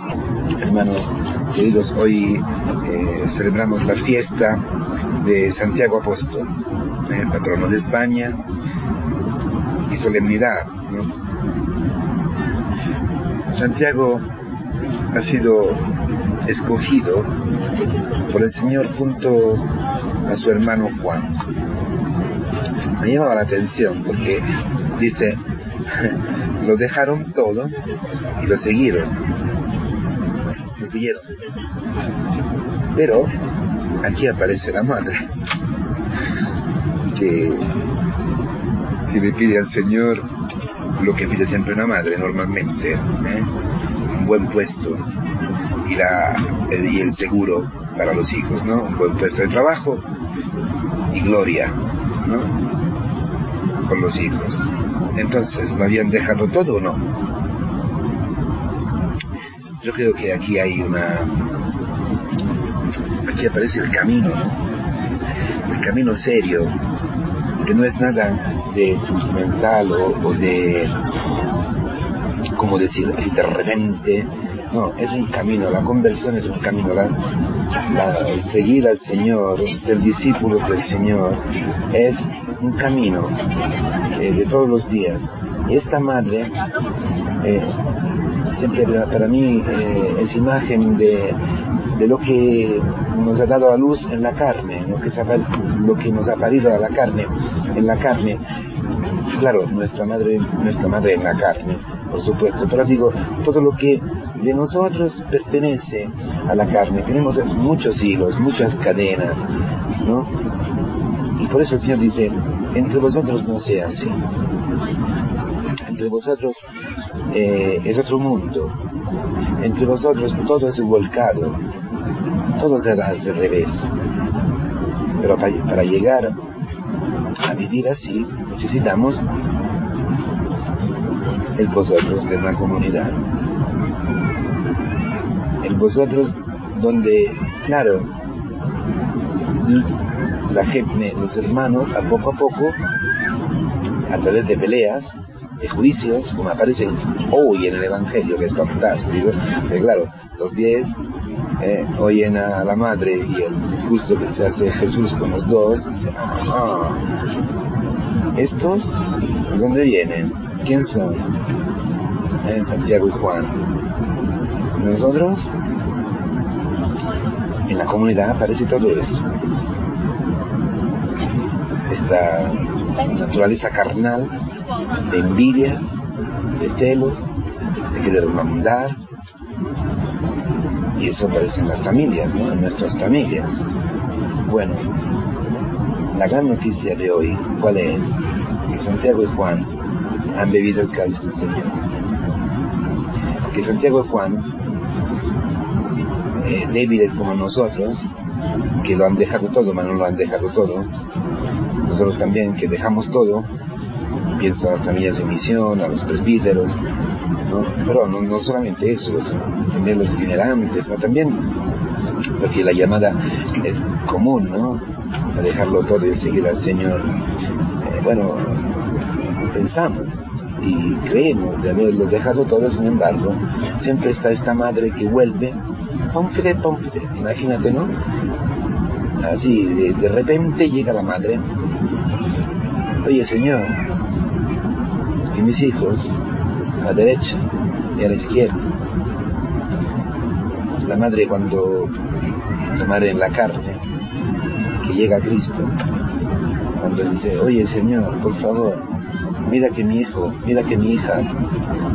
Hermanos queridos, hoy eh, celebramos la fiesta de Santiago Apóstol, el patrono de España, y solemnidad. Santiago ha sido escogido por el Señor junto a su hermano Juan. Me llamaba la atención porque dice, lo dejaron todo y lo siguieron. Siguieron. Pero aquí aparece la madre que, que le pide al Señor lo que pide siempre una madre normalmente, ¿eh? un buen puesto y, la, el, y el seguro para los hijos, ¿no? Un buen puesto de trabajo y gloria, ¿no? Con los hijos. Entonces, ¿lo habían dejado todo o no? Yo creo que aquí hay una... Aquí aparece el camino, ¿no? El camino serio, que no es nada de sentimental o, de, como decir, de repente, no, es un camino, la conversión es un camino, la, el seguir al Señor, ser discípulo del Señor, es un camino eh, de todos los días. Esta madre, eh, siempre para mí eh, es imagen de, de lo que nos ha dado a luz en la carne, lo que, nos ha parido a la carne, en la carne. Claro, nuestra madre, nuestra madre en la carne, por supuesto, pero digo, todo lo que de nosotros pertenece a la carne. Tenemos muchos hilos, muchas cadenas, ¿no? Y por eso el Señor dice, entre vosotros no sea así. Entre vosotros eh, es otro mundo. Entre vosotros todo es volcado todo se da al revés. Pero para, llegar a vivir así necesitamos el vosotros de una comunidad. El vosotros donde, claro, la gente, los hermanos, a poco a poco, a través de peleas, de juicios, como aparecen hoy en el Evangelio, que es fantástico, pero claro, los diez eh, oyen a la madre y el discurso que se hace Jesús con los dos, dicen, ah, ¿estos de dónde vienen? ¿Quién son? Santiago y Juan. Nosotros, en la comunidad aparece todo eso. Esta naturaleza carnal de envidias, de celos, de querer mandar, y eso aparece en las familias, ¿no? En nuestras familias. Bueno, la gran noticia de hoy, ¿cuál es? Que Santiago y Juan han bebido el cáliz del Señor. Que Santiago y Juan, eh, débiles como nosotros, que lo han dejado todo, pero no lo han dejado todo, nosotros también que dejamos todo, pienso a las familias de misión, a los presbíteros, pero no, solamente eso, también los itinerantes, ¿no? también porque la llamada es común, ¿no? A dejarlo todo y seguir al Señor. Eh, bueno, pensamos y creemos de haberlo dejado todo, sin embargo, siempre está esta madre que vuelve, pomfre, pomfre, imagínate, ¿no? Así, de, de repente llega la madre, oye Señor, y mis hijos a la derecha y a la izquierda. La madre cuando, la madre en la carne, que llega a Cristo, cuando dice, oye Señor, por favor, mira que mi hijo, mira que mi hija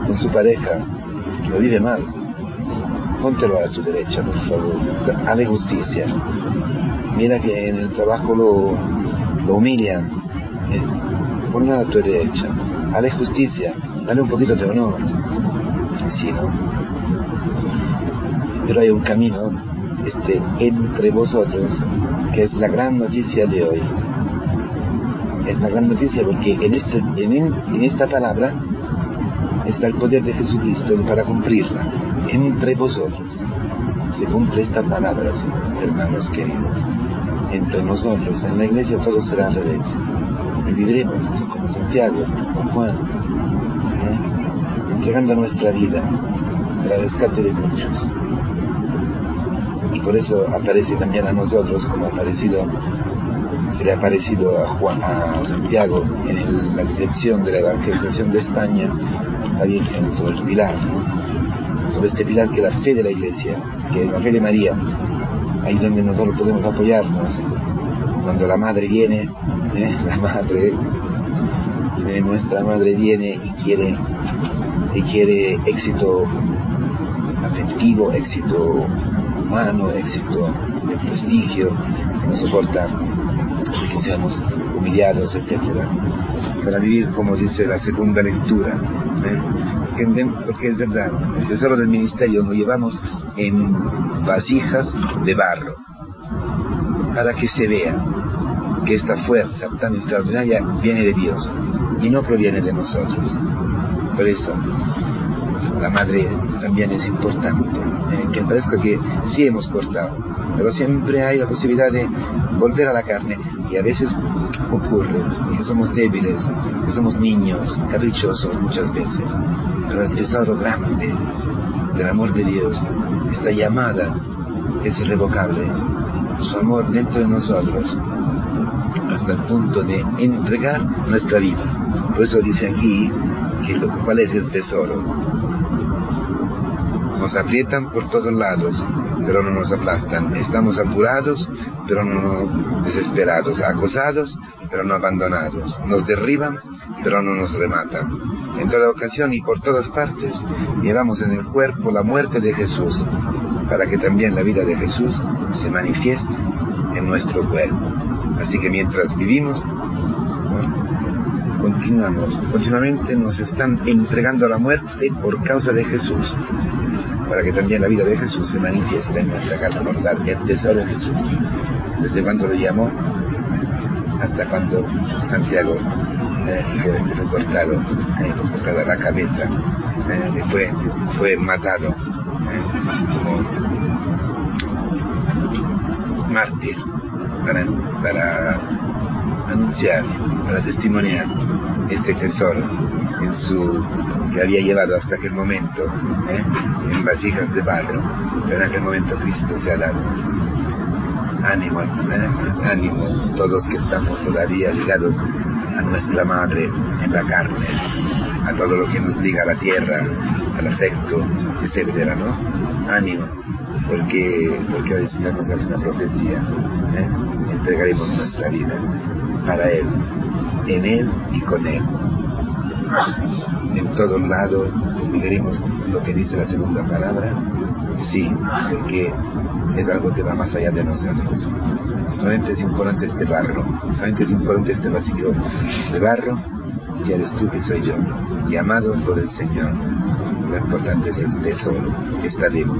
con su pareja lo vive mal, póntelo a tu derecha, por favor, hale justicia. Mira que en el trabajo lo, lo humillan, eh, ponlo a tu derecha, hale justicia, dale un poquito de honor. Sí, ¿no? Pero hay un camino este, entre vosotros que es la gran noticia de hoy. Es la gran noticia porque en, este, esta palabra está el poder de Jesucristo para cumplirla. Entre vosotros se cumple esta palabra, hermanos queridos. Entre nosotros, en la iglesia todo será al revés. Viviremos como Santiago, como Juan, entregando nuestra vida para el rescate de muchos. Y por eso aparece también a nosotros como ha aparecido, se le ha aparecido a, Juan, a Santiago en la dirección de la evangelización de España, la Virgen sobre el pilar, sobre este pilar que es la fe de la Iglesia, que es la fe de María, ahí donde nosotros podemos apoyarnos. Cuando la madre viene, ¿eh? la madre, ¿eh? nuestra madre viene y quiere, y quiere éxito afectivo, éxito humano, éxito de prestigio, que no soporta que seamos humillados, etc. Para vivir, como dice la segunda lectura, ¿eh? porque es verdad, el tesoro del ministerio lo llevamos en vasijas de barro, para que se vea que esta fuerza tan extraordinaria viene de Dios y no proviene de nosotros. Por eso, la madre también es importante, eh, que parezca que sí hemos cortado, pero siempre hay la posibilidad de volver a la carne y a veces ocurre que somos débiles, que somos niños, caprichosos muchas veces, pero el tesoro grande del amor de Dios, esta llamada es irrevocable, su amor dentro de nosotros, hasta el punto de entregar nuestra vida. Por eso dice aquí que cuál es el tesoro. Nos aprietan por todos lados, pero no nos aplastan. Estamos apurados, pero no desesperados. Acosados, pero no abandonados. Nos derriban, pero no nos rematan. En toda ocasión y por todas partes llevamos en el cuerpo la muerte de Jesús, para que también la vida de Jesús se manifieste en nuestro cuerpo. Así que mientras vivimos, continuamos, continuamente nos están entregando a la muerte por causa de Jesús, para que también la vida de Jesús se manifieste en nuestra carne mortal, el tesoro de Jesús. Desde cuando lo llamó hasta cuando Santiago eh, fue, cortado, eh, fue cortada la cabeza, eh, fue, fue matado como mártir para, anunciar, para testimoniar este tesoro en su, que había llevado hasta aquel momento ¿eh? en vasijas de barro, pero en aquel momento Cristo se ha dado. Ánimo, ¿eh? ánimo, todos que estamos todavía ligados a nuestra madre en la carne, a todo lo que nos liga a la tierra, al afecto, etcétera, ¿no? Ánimo, porque, porque el Señor nos hace una profecía, ¿eh? entregaremos nuestra vida para Él, en Él y con Él. En todos lados veremos lo que dice la segunda palabra, sí, porque es algo que va más allá de nosotros. Solamente es importante este barro, solamente es importante este vacío de barro, y eres tú que soy yo, llamado por el Señor. Lo importante es el tesoro que está dentro.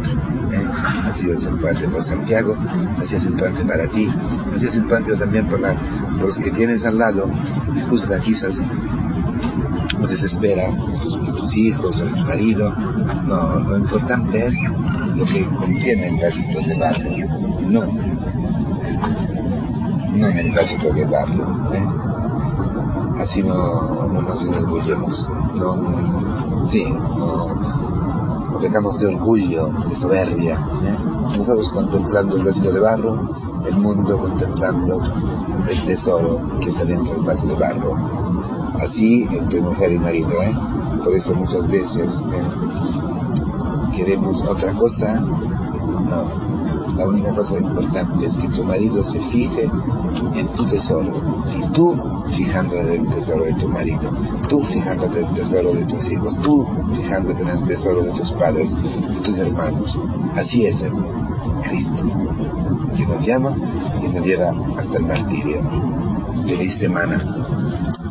¿eh? Así es importante por Santiago, así es importante para ti, así es importante también por, los que tienes al lado, juzga quizás o desespera tus hijos o tu marido. No, lo importante es lo que contiene el vasito de barro, no, no en el vasito de barro. Así no, no nos enorgullemos, no, sí, no, pecamos de orgullo, de soberbia. ¿eh? Nosotros contemplando el vasito de barro, el mundo contemplando el tesoro que está dentro del vaso de barro así entre mujer y marido, ¿eh? Por eso muchas veces ¿eh? queremos otra cosa, no. La única cosa importante es que tu marido se fije en tu tesoro y tú fijándote en el tesoro de tu marido, tú fijándote en el tesoro de tus hijos, tú fijándote en el tesoro de tus padres, de tus hermanos. Así es, hermano, Cristo, que nos llama y nos lleva hasta el martirio. Feliz semana.